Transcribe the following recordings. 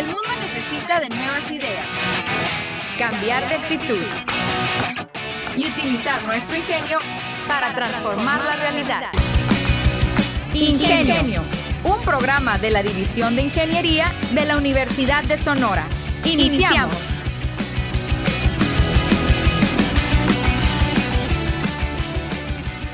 El mundo necesita de nuevas ideas, cambiar de actitud y utilizar nuestro ingenio para transformar la realidad. Ingenio, un programa de la División de Ingeniería de la Universidad de Sonora. Iniciamos.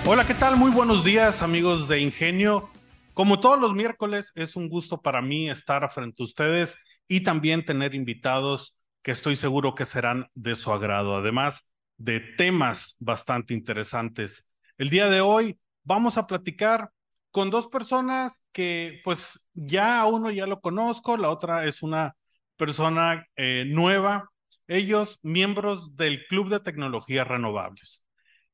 Hola, ¿qué tal? Muy buenos días, amigos de Ingenio. Como todos los miércoles, es un gusto para mí estar frente a ustedes y también tener invitados que estoy seguro que serán de su agrado, además de temas bastante interesantes. El día de hoy vamos a platicar con dos personas que pues ya uno ya lo conozco, la otra es una persona eh, nueva, ellos miembros del Club de Tecnologías Renovables.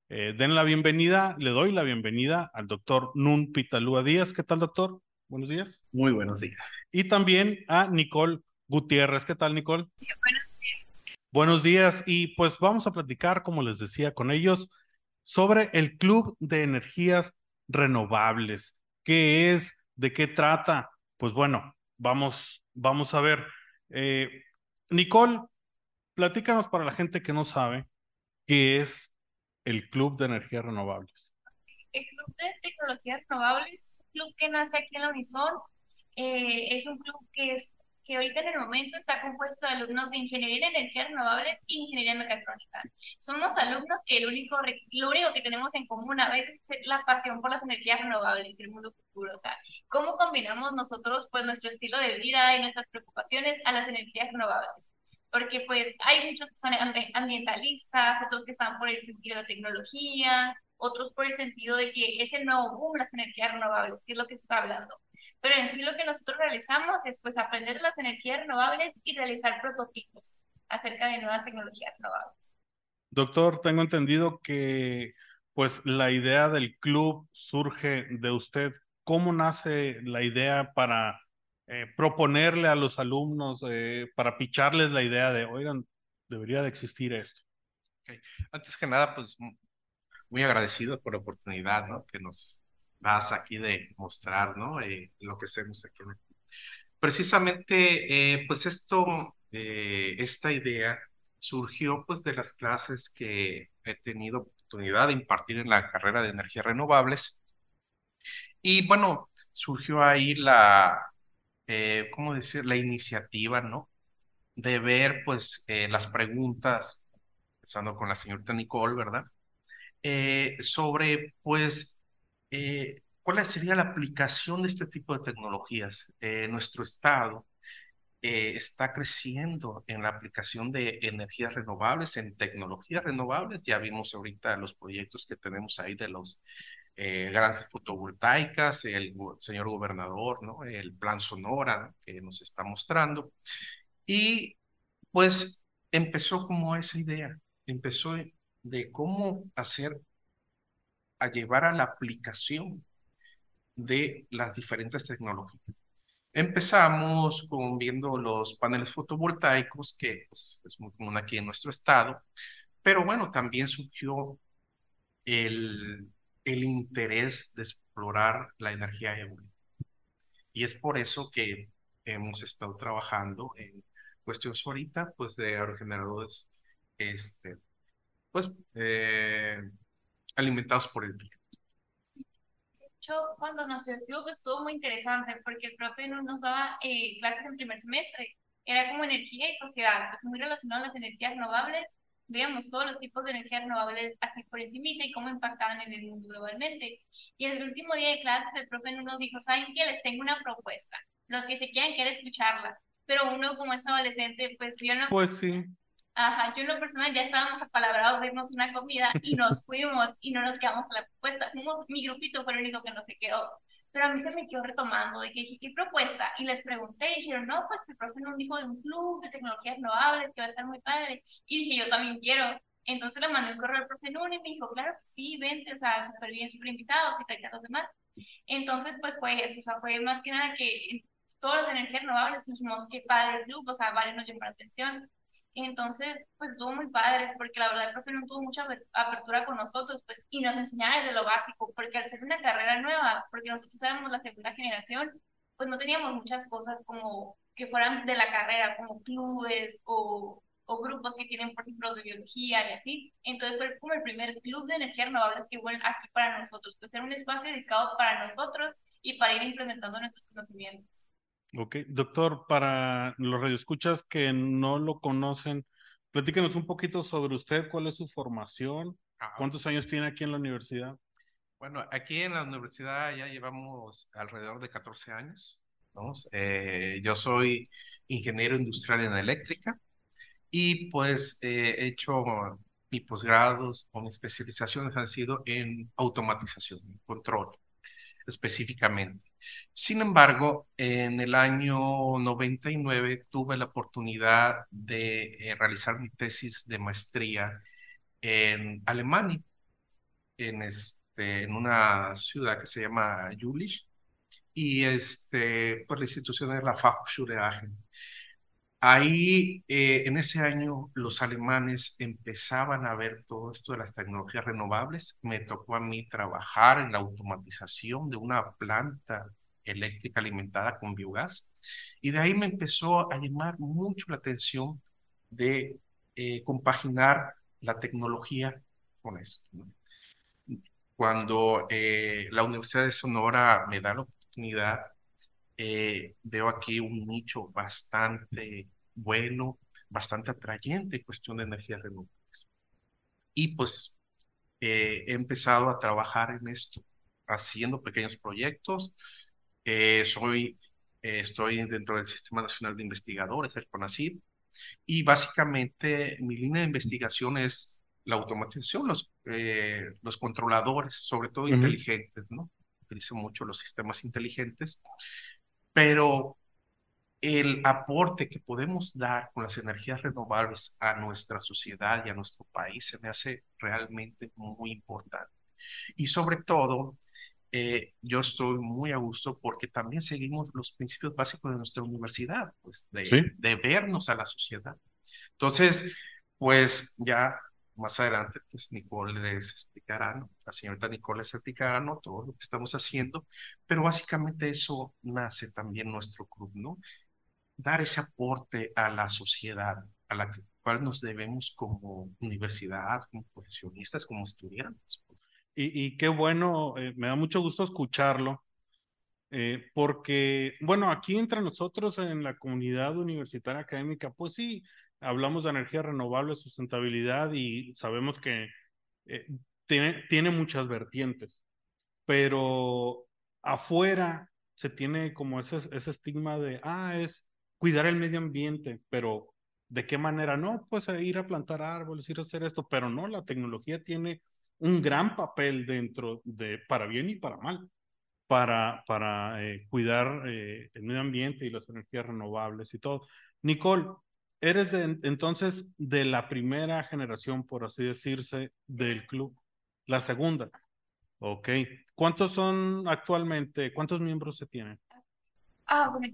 Eh, den la bienvenida, le doy la bienvenida al doctor Nun Pitalúa Díaz. ¿Qué tal, doctor? Buenos días. Muy buenos días. Y también a Nicole Gutiérrez. ¿Qué tal, Nicole? buenos días. Buenos días. Y pues vamos a platicar, como les decía, con ellos sobre el Club de Energías Renovables. ¿Qué es? ¿De qué trata? Pues bueno, vamos, vamos a ver. Eh, Nicole, platícanos para la gente que no sabe qué es el Club de Energías Renovables? De Tecnologías Renovables es un club que nace aquí en la Unison. Eh, es un club que, es, que ahorita en el momento está compuesto de alumnos de Ingeniería de Energías Renovables y Ingeniería Mecatrónica. Somos alumnos que el único, lo único que tenemos en común a veces es la pasión por las energías renovables y el mundo futuro. O sea, cómo combinamos nosotros pues nuestro estilo de vida y nuestras preocupaciones a las energías renovables porque pues hay muchos que son ambientalistas, otros que están por el sentido de la tecnología, otros por el sentido de que es el nuevo boom, las energías renovables, que es lo que se está hablando. Pero en sí lo que nosotros realizamos es pues aprender las energías renovables y realizar prototipos acerca de nuevas tecnologías renovables. Doctor, tengo entendido que pues la idea del club surge de usted. ¿Cómo nace la idea para eh, proponerle a los alumnos eh, para picharles la idea de, oigan, debería de existir esto? Antes que nada, pues muy agradecido por la oportunidad ¿no? que nos das aquí de mostrar ¿no? Eh, lo que hacemos aquí. Precisamente, pues esto, esta idea surgió pues de las clases que he tenido oportunidad de impartir en la carrera de energías renovables. Y bueno, surgió ahí la, eh, ¿cómo decir? La iniciativa, ¿no? De ver, pues, eh, las preguntas, empezando con la señorita Nicole, ¿verdad? Eh, sobre, pues, cuál sería la aplicación de este tipo de tecnologías. nuestro Estado está creciendo en la aplicación de energías renovables, en tecnologías renovables. Ya vimos ahorita los proyectos que tenemos ahí de los eh, grandes fotovoltaicas, el señor gobernador, ¿no? El plan Sonora que nos está mostrando. Y pues empezó como esa idea, empezó de cómo hacer, a llevar a la aplicación de las diferentes tecnologías. Empezamos con viendo los paneles fotovoltaicos, que pues, es muy común aquí en nuestro estado, pero bueno, también surgió el, el interés de explorar la energía eólica. Y es por eso que hemos estado trabajando en cuestiones ahorita, pues de aerogeneradores, este, pues, eh, alimentados por el. De hecho, cuando nació el club estuvo muy interesante porque el profe no nos daba eh, clases en primer semestre. Era como energía y sociedad, pues muy relacionado a las energías renovables veíamos todos los tipos de energías renovables así por encima y cómo impactaban en el mundo globalmente. Y el último día de clases el profe nos dijo, ¿saben qué? Les tengo una propuesta. Los que se quieran quieren escucharla. Pero uno como es adolescente, pues yo no... Pues sí. Ajá, yo en lo personal ya estábamos apalabrados de irnos una comida y nos fuimos y no nos quedamos a la propuesta. Fuimos, mi grupito fue el único que no se quedó. Pero a mí se me quedó retomando de que dije, ¿qué propuesta? Y les pregunté y dijeron, no, pues el profe nos dijo de un club de tecnologías renovables que va a estar muy padre. Y dije, yo también quiero. Entonces le mandé un correo al profe Nunes y me dijo, claro que sí, vente, o sea, súper bien, súper invitados y tal, los demás. Entonces, pues fue eso, o sea, fue más que nada que todas las energías renovables dijimos, qué padre el club, o sea, varios nos llamaron la atención. Entonces, pues estuvo muy padre, porque la verdad el profe no tuvo mucha apertura con nosotros, pues, y nos enseñaba desde lo básico, porque al ser una carrera nueva, porque nosotros éramos la segunda generación, pues no teníamos muchas cosas como que fueran de la carrera, como clubes o, o grupos que tienen, por ejemplo, de biología y así. Entonces fue como el primer club de energía renovables que hubo aquí para nosotros, pues era un espacio dedicado para nosotros y para ir implementando nuestros conocimientos. Ok, doctor, para los radioescuchas que no lo conocen, platíquenos un poquito sobre usted, cuál es su formación, cuántos años tiene aquí en la universidad. Bueno, aquí en la universidad ya llevamos alrededor de 14 años. Eh, yo soy ingeniero industrial en eléctrica y pues eh, he hecho mis posgrados o mis especializaciones han sido en automatización, control específicamente. Sin embargo, en el año 99 tuve la oportunidad de eh, realizar mi tesis de maestría en Alemania, en, este, una ciudad que se llama Jülich, y este, pues la institución es la Fachhochschule Aachen. Ahí, eh, en ese año, los alemanes empezaban a ver todo esto de las tecnologías renovables. Me tocó a mí trabajar en la automatización de una planta eléctrica alimentada con biogás. Y de ahí me empezó a llamar mucho la atención de eh, compaginar la tecnología con esto. Cuando eh, la Universidad de Sonora me da la oportunidad eh, veo aquí un nicho bastante bueno, bastante atrayente en cuestión de energías renovables. Y pues eh, he empezado a trabajar en esto, haciendo pequeños proyectos. Eh, soy, estoy dentro del Sistema Nacional de Investigadores, el CONACYT, y básicamente mi línea de investigación es la automatización, los, los controladores, sobre todo inteligentes, ¿no? Utilizo mucho los sistemas inteligentes pero el aporte que podemos dar con las energías renovables a nuestra sociedad y a nuestro país se me hace realmente muy importante. Y sobre todo, eh, yo estoy muy a gusto porque también seguimos los principios básicos de nuestra universidad, pues de, de vernos a la sociedad. Entonces, pues ya más adelante, pues Nicole les explicará, ¿no? La señorita Nicole les explicará, ¿no? Todo lo que estamos haciendo, pero básicamente eso nace también nuestro club, ¿no? Dar ese aporte a la sociedad, a la cual nos debemos como universidad, como profesionistas, como estudiantes. Pues. Y, qué bueno, eh, me da mucho gusto escucharlo, eh, porque, bueno, aquí entre nosotros en la comunidad universitaria académica, pues sí, hablamos de energía renovable, sustentabilidad y sabemos que eh, tiene, tiene muchas vertientes, pero afuera se tiene como ese, ese estigma de, ah, es cuidar el medio ambiente, pero ¿de qué manera? No, pues ir a plantar árboles, ir a hacer esto, pero no, la tecnología tiene un gran papel dentro de, para bien y para mal, para, para eh, cuidar eh, el medio ambiente y las energías renovables y todo. Nicole, Eres entonces de la primera generación, por así decirse, del club. La segunda. Ok. ¿Cuántos son actualmente? ¿Cuántos miembros se tienen? Ah, bueno,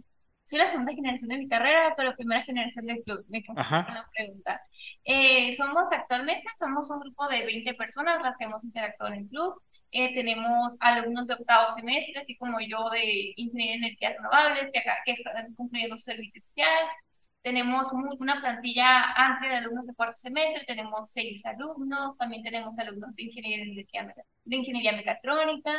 soy la segunda generación de mi carrera, pero primera generación del club. Me la pregunta. Eh, somos actualmente, somos un grupo de 20 personas las que hemos interactuado en el club. Eh, tenemos alumnos de octavo semestre, así como yo de Ingeniería de Energías Renovables, que acá que están cumpliendo su servicio social. Tenemos una plantilla amplia de alumnos de cuarto semestre, tenemos seis alumnos, también tenemos alumnos de ingeniería, de ingeniería mecatrónica,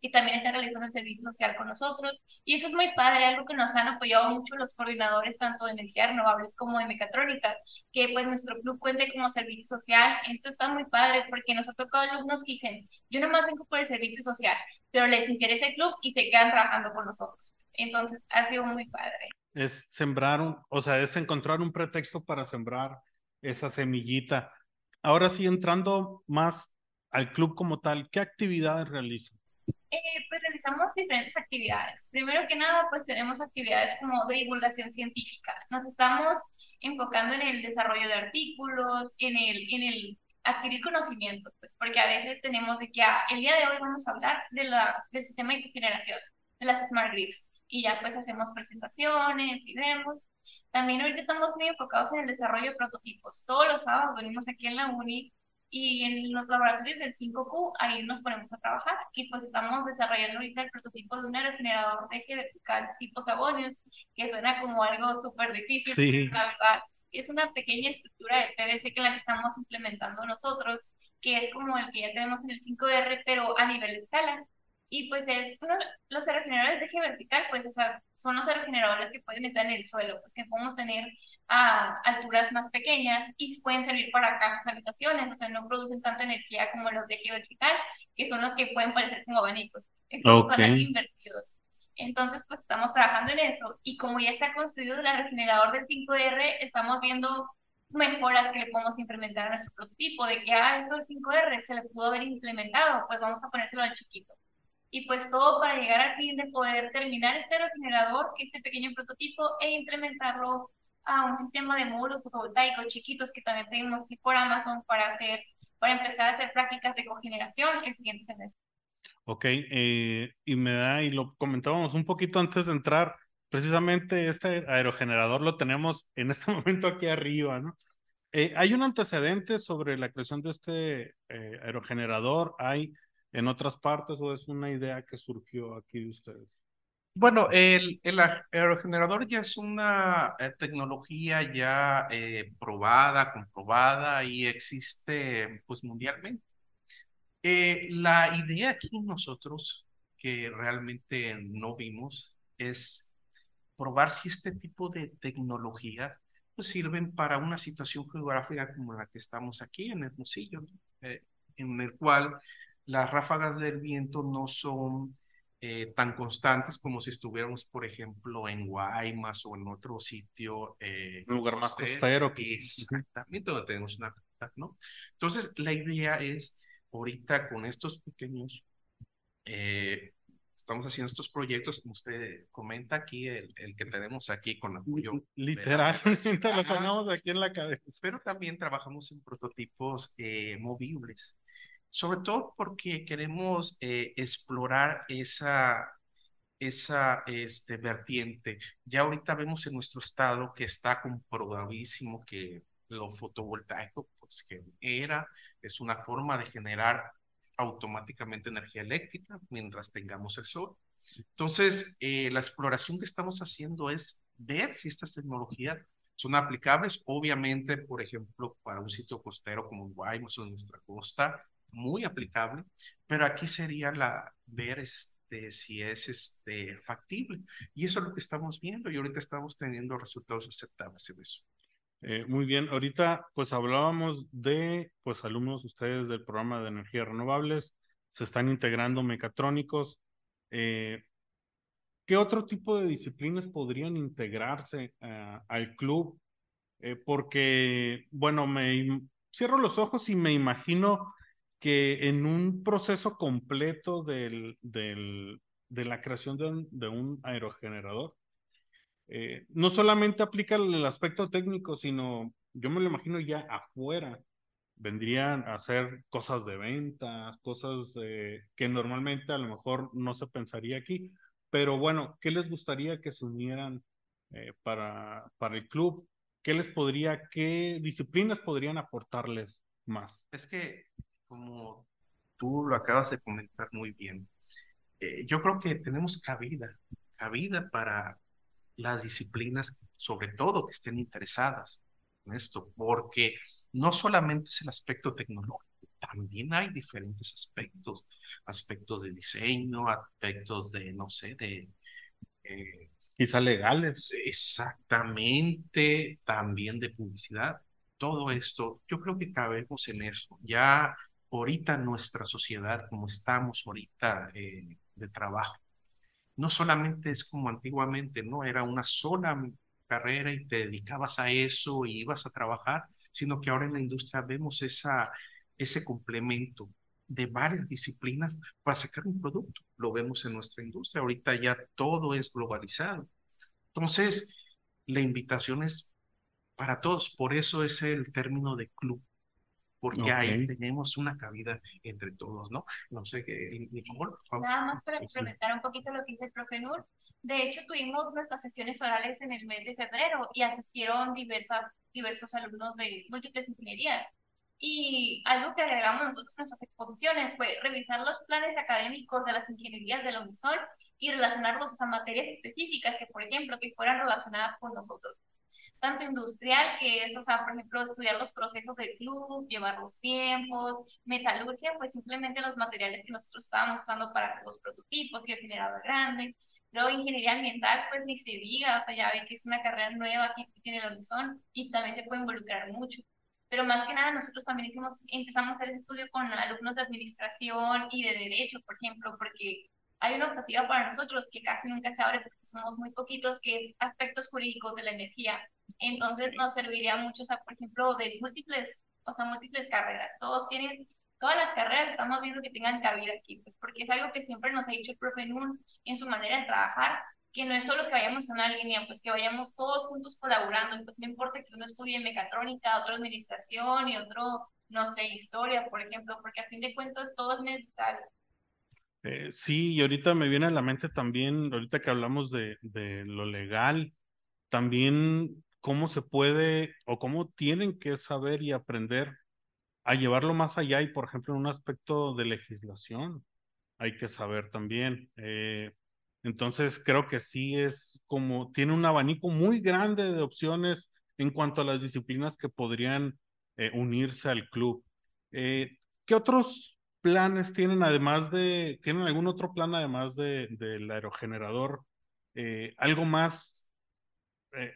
que también están realizando el servicio social con nosotros. Y eso es muy padre, algo que nos han apoyado mucho los coordinadores tanto de energías renovables como de mecatrónica, que pues nuestro club cuente como servicio social. Esto está muy padre porque nos ha tocado alumnos que dicen, yo nomás vengo por el servicio social, pero les interesa el club y se quedan trabajando con nosotros. Entonces ha sido muy padre es sembrar, un, o sea, es encontrar un pretexto para sembrar esa semillita. Ahora sí, entrando más al club como tal, ¿qué actividades realizan? Eh, pues realizamos diferentes actividades. Primero que nada, pues tenemos actividades como de divulgación científica. Nos estamos enfocando en el desarrollo de artículos, en el, en el adquirir conocimiento, pues porque a veces tenemos de que ah, el día de hoy vamos a hablar de la, del sistema de generación, de las smart grids y ya pues hacemos presentaciones y vemos. También ahorita estamos muy enfocados en el desarrollo de prototipos. Todos los sábados venimos aquí en la uni y en los laboratorios del 5Q ahí nos ponemos a trabajar y pues estamos desarrollando ahorita el prototipo de un aerogenerador de eje vertical tipo Sabonius, que suena como algo súper difícil, la verdad. Es una pequeña estructura de PVC que la estamos implementando nosotros, que es como el que ya tenemos en el 5R, pero a nivel escala. Y pues es, los aerogeneradores de eje vertical, pues o sea, son los aerogeneradores que pueden estar en el suelo, pues que podemos tener a alturas más pequeñas y pueden servir para casas, habitaciones, o sea, no producen tanta energía como los de eje vertical, que son los que pueden parecer como abanicos, okay. invertidos. Entonces, pues estamos trabajando en eso y como ya está construido el regenerador del 5R, estamos viendo mejoras que le podemos implementar a nuestro prototipo, de que, ah, esto del 5R se le pudo haber implementado, pues vamos a ponérselo al chiquito. Y pues todo para llegar al fin de poder terminar este aerogenerador, este pequeño prototipo, e implementarlo a un sistema de módulos fotovoltaicos chiquitos que también tenemos así por Amazon para hacer, para empezar a hacer prácticas de cogeneración el siguiente semestre. Ok, eh, y me da, y lo comentábamos un poquito antes de entrar, precisamente este aerogenerador lo tenemos en este momento aquí arriba, ¿no? Eh, ¿Hay un antecedente sobre la creación de este eh, aerogenerador? ¿Hay en otras partes o es una idea que surgió aquí de ustedes? Bueno, el, el aerogenerador ya es una eh, tecnología ya eh, probada, comprobada y existe pues mundialmente. Eh, la idea aquí nosotros que realmente no vimos es probar si este tipo de tecnología pues sirven para una situación geográfica como la que estamos aquí en Hermosillo, en el cual las ráfagas del viento no son eh, tan constantes como si estuviéramos, por ejemplo, en Guaymas o en otro sitio. Eh, Un lugar más costero. Exactamente, donde tenemos una costa, ¿no? Entonces, la idea es, ahorita con estos pequeños, eh, estamos haciendo estos proyectos, como usted comenta aquí, el, el que tenemos aquí con apoyo. Literalmente lo tenemos aquí en la cabeza. Pero también trabajamos en prototipos movibles sobre todo porque queremos eh, explorar esa, esa este, vertiente. Ya ahorita vemos en nuestro estado que está comprobadísimo que lo fotovoltaico, pues que era, es una forma de generar automáticamente energía eléctrica mientras tengamos el sol. Entonces, eh, la exploración que estamos haciendo es ver si estas tecnologías son aplicables, obviamente, por ejemplo, para un sitio costero como Guaymas o nuestra costa, muy aplicable, pero aquí sería la ver este, si es este, factible. Y eso es lo que estamos viendo y ahorita estamos teniendo resultados aceptables en eso. Eh, muy bien, ahorita pues hablábamos de pues alumnos ustedes del programa de energías renovables, se están integrando mecatrónicos. Eh, ¿Qué otro tipo de disciplinas podrían integrarse eh, al club? porque, bueno, me cierro los ojos y me imagino que en un proceso completo del, del, de la creación de un, de un aerogenerador, eh, no solamente aplica el aspecto técnico, sino yo me lo imagino ya afuera. Vendrían a hacer cosas de ventas, cosas eh, que normalmente a lo mejor no se pensaría aquí. Pero bueno, ¿qué les gustaría que se unieran eh, para, para el club? ¿Qué les podría, qué disciplinas podrían aportarles más? Es que como tú lo acabas de comentar muy bien, eh, yo creo que tenemos cabida, cabida para las disciplinas, sobre todo que estén interesadas en esto, porque no solamente es el aspecto tecnológico, también hay diferentes aspectos, aspectos de diseño, aspectos de, no sé, de... Eh, Quizá legales. Exactamente, también de publicidad. Todo esto, yo creo que cabemos en eso. Ya ahorita nuestra sociedad, como estamos ahorita eh, de trabajo, no solamente es como antiguamente, ¿no? Era una sola carrera y te dedicabas a eso y ibas a trabajar, sino que ahora en la industria vemos esa, ese complemento de varias disciplinas para sacar un producto. Lo vemos en nuestra industria. Ahorita ya todo es globalizado. Entonces, la invitación es para todos. Por eso es el término de club porque ahí tenemos una cabida entre todos, ¿no? No sé qué, por favor. Nada más para complementar un poquito lo que dice el profe Nur. De hecho, tuvimos nuestras sesiones orales en el mes de febrero y asistieron diversas, diversos alumnos de múltiples ingenierías. Y algo que agregamos nosotros en nuestras exposiciones fue revisar los planes académicos de las ingenierías de la UNISOL y relacionarlos a materias específicas que, por ejemplo, que fueran relacionadas con nosotros. Tanto industrial, que es, o sea, por ejemplo, estudiar los procesos del club, llevar los tiempos, metalurgia, pues simplemente los materiales que nosotros estábamos usando para hacer los prototipos y el generador grande. Luego, ingeniería ambiental, pues ni se diga, o sea, ya ve que es una carrera nueva que tiene el Horizon y también se puede involucrar mucho pero más que nada nosotros también hicimos, empezamos a hacer ese estudio con alumnos de administración y de derecho, por ejemplo, porque hay una optativa para nosotros que casi nunca se abre porque somos muy poquitos, que es aspectos jurídicos de la energía. Entonces nos serviría mucho, o sea, por ejemplo, de múltiples, o sea, múltiples carreras. Todos tienen, todas las carreras estamos viendo que tengan cabida aquí, pues porque es algo que siempre nos ha dicho el profe Nun en su manera de trabajar, que no es solo que vayamos en una línea, pues que vayamos todos juntos colaborando, pues no importa que uno estudie mecatrónica, otro administración y otro, no sé, historia, por ejemplo, porque a fin de cuentas todo es necesario. Eh, sí, y ahorita me viene a la mente también, ahorita que hablamos de, de lo legal, también cómo se puede o cómo tienen que saber y aprender a llevarlo más allá y, por ejemplo, en un aspecto de legislación, hay que saber también. Eh, entonces, creo que sí es como, tiene un abanico muy grande de opciones en cuanto a las disciplinas que podrían eh, unirse al club. Eh, ¿Qué otros planes tienen además de, tienen algún otro plan además de, del aerogenerador? Algo más,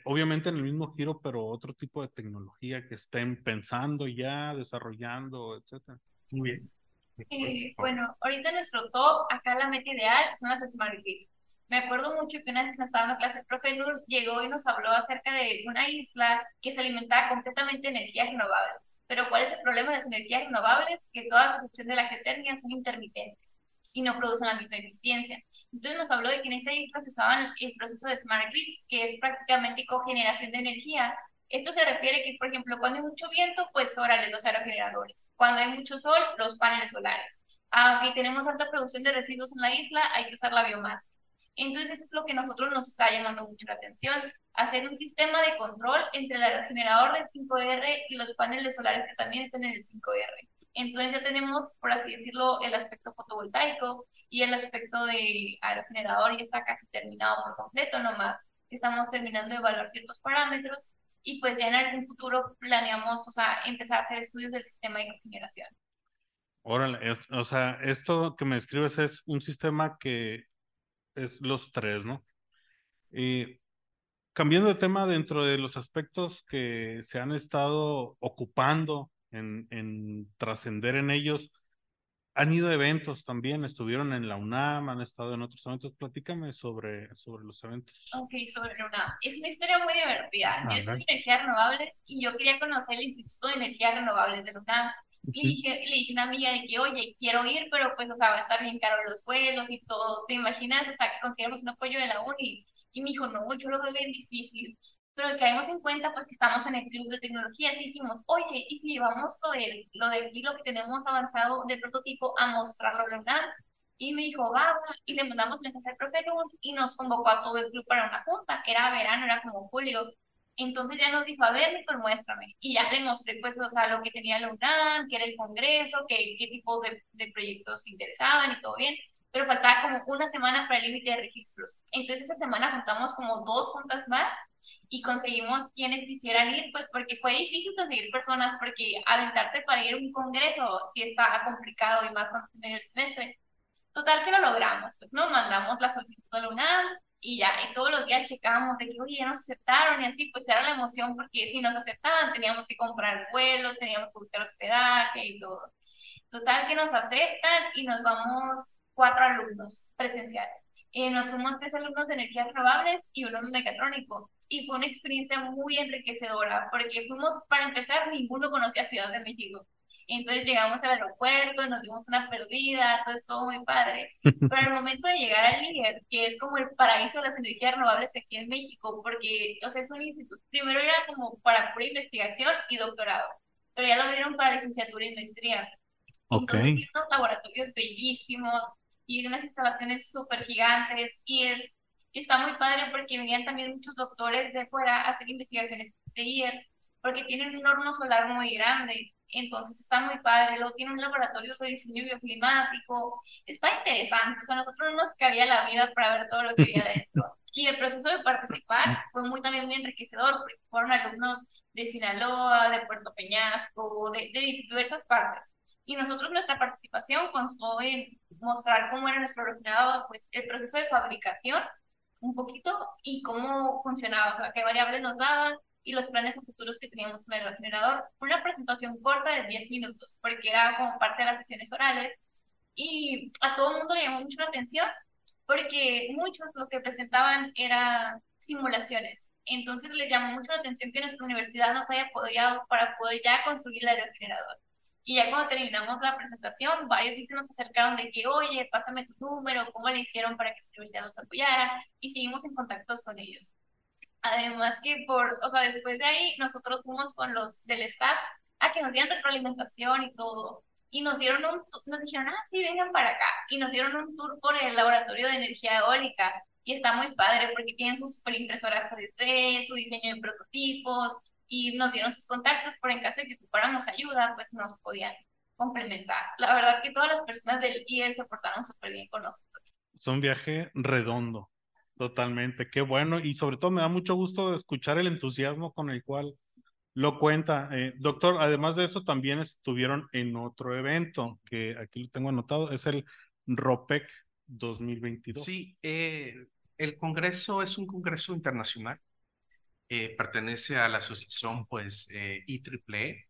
obviamente en el mismo giro, pero otro tipo de tecnología que estén pensando ya, desarrollando, etcétera. Muy bien. bueno, ahorita nuestro top, acá la meta ideal son las Smart Grid. Me acuerdo mucho que una vez que estaba en clase, el profe Nur llegó y nos habló acerca de una isla que se alimentaba completamente de energías renovables. Pero ¿cuál es el problema de las energías renovables? Que toda la producción de la geotermia son intermitentes y no producen la misma eficiencia. Entonces nos habló de que en esa isla se usaban el proceso de smart grids, que es prácticamente cogeneración de energía. Esto se refiere que, por ejemplo, cuando hay mucho viento, pues órale los aerogeneradores. Cuando hay mucho sol, los paneles solares. Aunque tenemos alta producción de residuos en la isla, hay que usar la biomasa. Entonces eso es lo que a nosotros nos está llamando mucho la atención, hacer un sistema de control entre el aerogenerador del 5R y los paneles solares que también están en el 5R. Entonces ya tenemos, por así decirlo, el aspecto fotovoltaico y el aspecto de aerogenerador ya está casi terminado por completo, nomás estamos terminando de evaluar ciertos parámetros y pues ya en algún futuro planeamos, o sea, empezar a hacer estudios del sistema de cogeneración. Órale, o sea, esto que me escribes es un sistema que es los tres, ¿no? Y cambiando de tema dentro de los aspectos que se han estado ocupando en, en trascender en ellos, han ido eventos también, estuvieron en la UNAM, han estado en otros eventos. Platícame sobre, sobre los eventos. Ok, sobre la UNAM. Es una historia muy divertida. Yo estudio energías renovables y yo quería conocer el Instituto de Energías Renovables de la UNAM. Y dije, le dije a una amiga de que, oye, quiero ir, pero pues, o sea, va a estar bien caro los vuelos y todo. ¿Te imaginas? O sea, que consideramos un apoyo de la uni. Y me dijo, no, yo lo veo bien difícil. Pero caemos en cuenta, pues, que estamos en el club de tecnología. Así dijimos, oye, ¿y si llevamos lo de, lo de lo que tenemos avanzado del prototipo a mostrarlo la Y me dijo, va, y le mandamos mensaje al profe y nos convocó a todo el club para una junta. Era verano, era como julio. Entonces ya nos dijo, a ver, Nicole, muéstrame. Y ya le mostré, pues, o sea, lo que tenía la UNAM, que era el Congreso, que, qué tipos de, de proyectos interesaban y todo bien. Pero faltaba como una semana para el límite de registros. Entonces esa semana juntamos como dos juntas más y conseguimos quienes quisieran ir, pues porque fue difícil conseguir personas, porque aventarte para ir a un congreso sí está complicado y más cuando en el semestre. Total que lo logramos, pues no mandamos la solicitud a UNAM, y ya, y todos los días checábamos de que, oye, ya nos aceptaron y así, pues era la emoción porque si nos aceptaban teníamos que comprar vuelos, teníamos que buscar hospedaje y todo. Total que nos aceptan y nos vamos cuatro alumnos presenciales. Eh, nos fuimos tres alumnos de energías renovables y uno mecatrónico. Y fue una experiencia muy enriquecedora porque fuimos, para empezar, ninguno conocía Ciudad de México. Entonces llegamos al aeropuerto, nos dimos una perdida, todo estuvo muy padre. Pero al momento de llegar al líder, que es como el paraíso de las energías renovables aquí en México, porque, o sea, es un instituto, primero era como para pura investigación y doctorado, pero ya lo abrieron para licenciatura y maestría. Entonces, tiene unos laboratorios bellísimos y unas instalaciones súper gigantes y es, está muy padre porque venían también muchos doctores de fuera a hacer investigaciones de IER porque tienen un horno solar muy grande, entonces está muy padre, luego tiene un laboratorio de diseño bioclimático, está interesante, o sea, a nosotros no nos cabía la vida para ver todo lo que había dentro. Y el proceso de participar fue muy también muy enriquecedor, porque fueron alumnos de Sinaloa, de Puerto Peñasco, de, de diversas partes. Y nosotros nuestra participación constó en mostrar cómo era nuestro refrigerador, pues el proceso de fabricación un poquito y cómo funcionaba, o sea, qué variables nos daban y los planes futuros que teníamos con el. Fue una presentación corta de 10 minutos, porque era como parte de las sesiones orales y a todo el mundo le llamó mucho la atención porque muchos lo que presentaban eran simulaciones. Entonces le llamó mucho la atención que nuestra universidad nos haya apoyado para poder ya construir el refrigerador. Y ya cuando terminamos la presentación, varios sí se nos acercaron de que, oye, pásame tu número, cómo le hicieron para que su universidad nos apoyara, y seguimos en contactos con ellos. Además que por, o sea, después de ahí, nosotros fuimos con los del staff a que nos dieran retroalimentación y todo. Y nos dieron un, nos dijeron, ah, sí, vengan para acá. Y nos dieron un tour por el laboratorio de energía eólica. Y está muy padre porque tienen sus superimpresoras 3D, su diseño de prototipos, y nos dieron sus contactos por en caso de que ocupáramos ayuda, pues nos podían complementar. La verdad que todas las personas del IES se portaron súper bien con nosotros. Es un viaje redondo, totalmente, qué bueno y sobre todo me da mucho gusto escuchar el entusiasmo con el cual lo cuenta. Eh, doctor, además de eso también estuvieron en otro evento que aquí lo tengo anotado, es el ROPEC 2022. Sí, eh, el Congreso es un Congreso internacional eh, pertenece a la asociación pues eh, IEEE,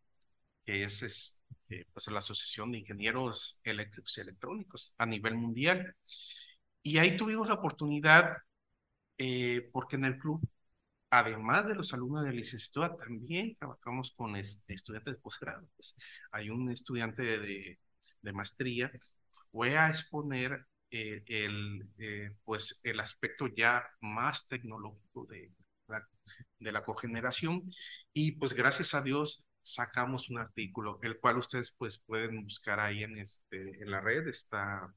que es, es eh, pues la Asociación de Ingenieros Eléctricos y Electrónicos a nivel mundial. Y ahí tuvimos la oportunidad, eh, porque en el club, además de los alumnos de licenciatura, también trabajamos con estudiantes de posgrado. Pues, hay un estudiante de, de maestría, fue a exponer el, pues, el aspecto ya más tecnológico de, de la cogeneración y pues gracias a Dios sacamos un artículo, el cual ustedes pues pueden buscar ahí en, este, en la red, está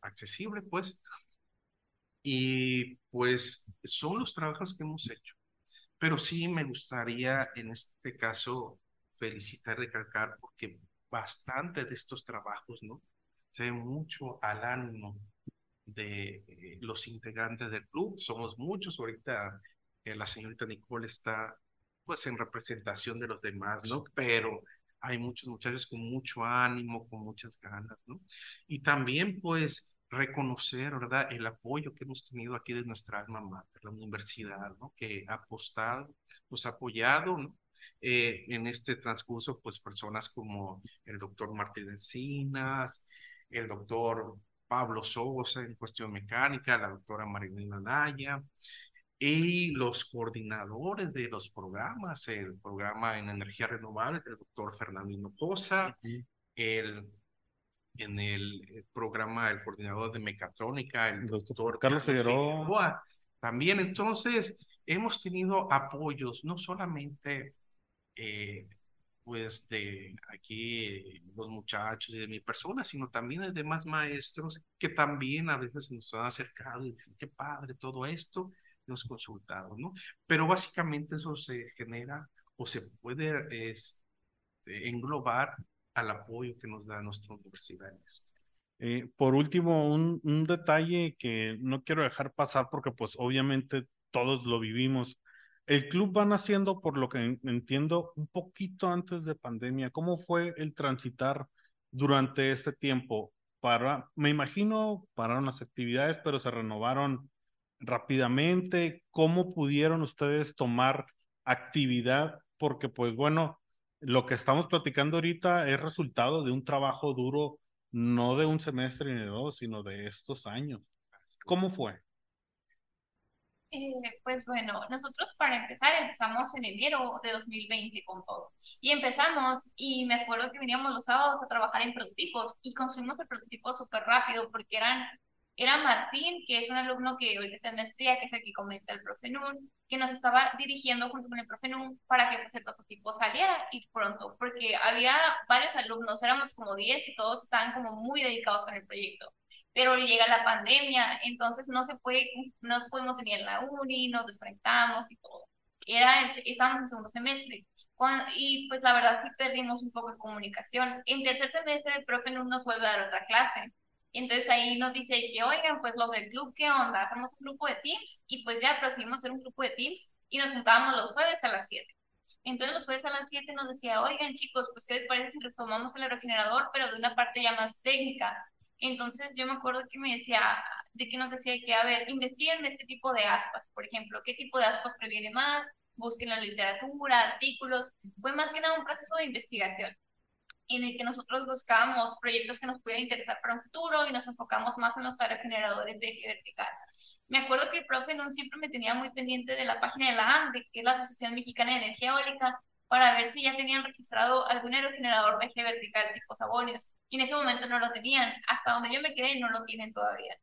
accesible pues. Y pues son los trabajos que hemos hecho. Pero sí me gustaría en este caso felicitar, recalcar, porque bastante de estos trabajos, ¿no? Se ve mucho al ánimo de eh, los integrantes del club. Somos muchos, ahorita la señorita Nicole está pues en representación de los demás, ¿no? Pero hay muchos muchachos con mucho ánimo, con muchas ganas, ¿no? Y también pues reconocer, ¿verdad? El apoyo que hemos tenido aquí de nuestra alma mater, la universidad, ¿no? Que ha apostado, nos ha apoyado, ¿no? Eh, en este transcurso, pues personas como el doctor Martín Encinas, el doctor Pablo Sosa en cuestión mecánica, la doctora Marilena Naya, y los coordinadores de los programas, el programa en energía renovable el doctor Fernando Cosa, el, en el programa el coordinador de mecatrónica, el doctor Carlos Figueroa. También. Entonces hemos tenido apoyos, no solamente eh, pues de aquí los muchachos y de mi persona, sino también de demás maestros que también a veces nos han acercado y dicen, qué padre todo esto, los consultados, ¿no? Pero básicamente eso se genera o se puede este, englobar al apoyo que nos da nuestra universidad eh, por último, un, un, detalle que no quiero dejar pasar porque pues obviamente todos lo vivimos. El club va naciendo, por lo que entiendo, un poquito antes de pandemia. ¿Cómo fue el transitar durante este tiempo? Para, me imagino, pararon las actividades, pero se renovaron rápidamente, cómo pudieron ustedes tomar actividad, porque pues bueno, lo que estamos platicando ahorita es resultado de un trabajo duro, no de un semestre ni de dos, sino de estos años. ¿Cómo fue? Eh, pues bueno, nosotros para empezar empezamos en enero de 2020 con todo. Y empezamos y me acuerdo que veníamos los sábados a trabajar en prototipos y construimos el prototipo súper rápido porque eran era Martín, que es un alumno que hoy está en maestría, que es el que comenta el profe Nun, que nos estaba dirigiendo junto con el profe Nun para que pues, el prototipo saliera y pronto, porque había varios alumnos, éramos como 10 y todos estaban como muy dedicados con el proyecto. Pero llega la pandemia, entonces no se puede, no pudimos venir en la uni, nos desconectamos y todo. Era, estábamos en segundo semestre. y pues la verdad sí perdimos un poco de comunicación. En tercer semestre el profe no nos vuelve a dar otra clase. Entonces ahí nos dice que, oigan, pues los del club, ¿qué onda? Hacemos un grupo de Teams y pues ya procedimos a hacer un grupo de Teams y nos juntábamos los jueves a las 7. Entonces los jueves a las 7 nos decía, oigan chicos, pues ¿qué les parece si retomamos el aerogenerador, pero de una parte ya más técnica? Entonces yo me acuerdo que me decía, de que nos decía que, a ver, investiguen este tipo de aspas, por ejemplo, qué tipo de aspas previene más, busquen la literatura, artículos, fue más que nada un proceso de investigación en el que nosotros buscábamos proyectos que nos pudieran interesar para un futuro y nos enfocamos más en los aerogeneradores de eje vertical. Me acuerdo que el profe no siempre me tenía muy pendiente de la página de la ANDE, que es la Asociación Mexicana de Energía Eólica, para ver si ya tenían registrado algún aerogenerador de eje vertical tipo Sabonios. Y en ese momento no lo tenían. Hasta donde yo me quedé no lo tienen todavía.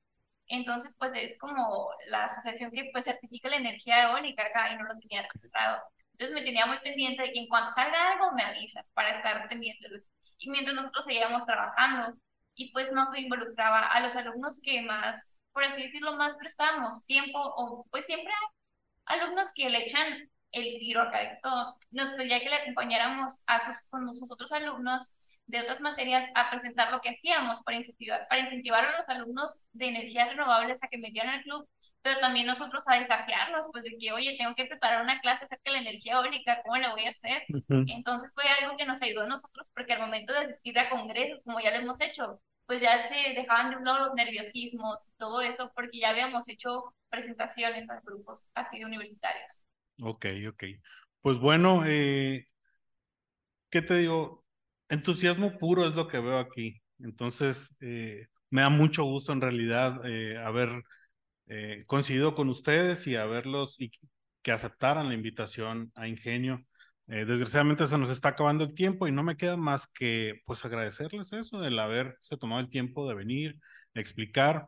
Entonces, pues es como la asociación que pues certifica la energía eólica acá y no lo tenía registrado. Entonces me tenía muy pendiente que en cuanto salga algo me avisas para estar pendiente. Y mientras nosotros seguíamos trabajando y pues nos involucraba a los alumnos que más, por así decirlo, más prestábamos tiempo o pues siempre hay alumnos que le echan el tiro acá de todo. Nos pedía que le acompañáramos a sus, con sus otros alumnos de otras materias a presentar lo que hacíamos para incentivar, para incentivar a los alumnos de energías renovables a que metieran al club, pero también nosotros a desafiarlos, pues de que, oye, tengo que preparar una clase acerca de la energía eólica, ¿cómo la voy a hacer? Entonces fue algo que nos ayudó a nosotros, porque al momento de asistir a congresos, como ya lo hemos hecho, pues ya se dejaban de un lado los nerviosismos y todo eso, porque ya habíamos hecho presentaciones a grupos así de universitarios. Ok, ok. Pues bueno, eh, ¿qué te digo? entusiasmo puro es lo que veo aquí. Entonces, eh, me da mucho gusto en realidad eh, haber eh, con ustedes y haberlos y que aceptaran la invitación a Ingenio. desgraciadamente se nos está acabando el tiempo y no me queda más que pues agradecerles eso, el haberse tomado el tiempo de venir, explicar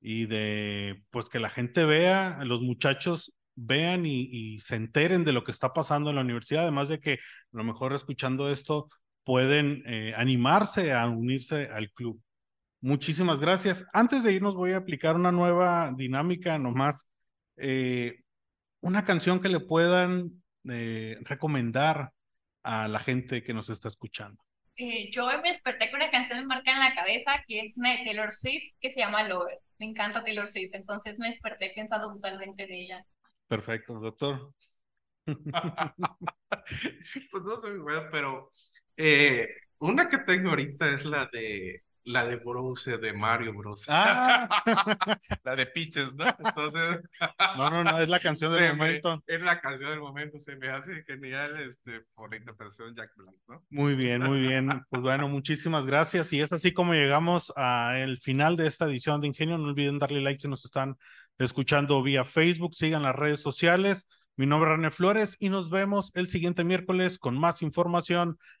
y de pues que la gente vea, los muchachos vean y, y, se enteren de lo que está pasando en la universidad, además de que a lo mejor escuchando esto pueden eh, animarse a unirse al club. Muchísimas gracias. Antes de irnos voy a aplicar una nueva dinámica nomás. Eh, una canción que le puedan eh, recomendar a la gente que nos está escuchando. yo me desperté con una canción marca en la cabeza que es una de Taylor Swift que se llama Lover. Me encanta Taylor Swift, entonces me desperté pensando totalmente de ella. Perfecto, doctor. pues no soy bueno, pero eh, una que tengo ahorita es la de la de Browser de Mario Bros. Ah. la de Peaches, ¿no? Entonces. no, no, no, es la canción del momento. es la canción del momento, se me hace genial este, por la interpretación de Jack Black, ¿no? Muy bien, muy bien. Pues bueno, muchísimas gracias. Y es así como llegamos al final de esta edición de Ingenio. No olviden darle like si nos están escuchando vía Facebook, sigan las redes sociales. Mi nombre es René Flores y nos vemos el siguiente miércoles con más información.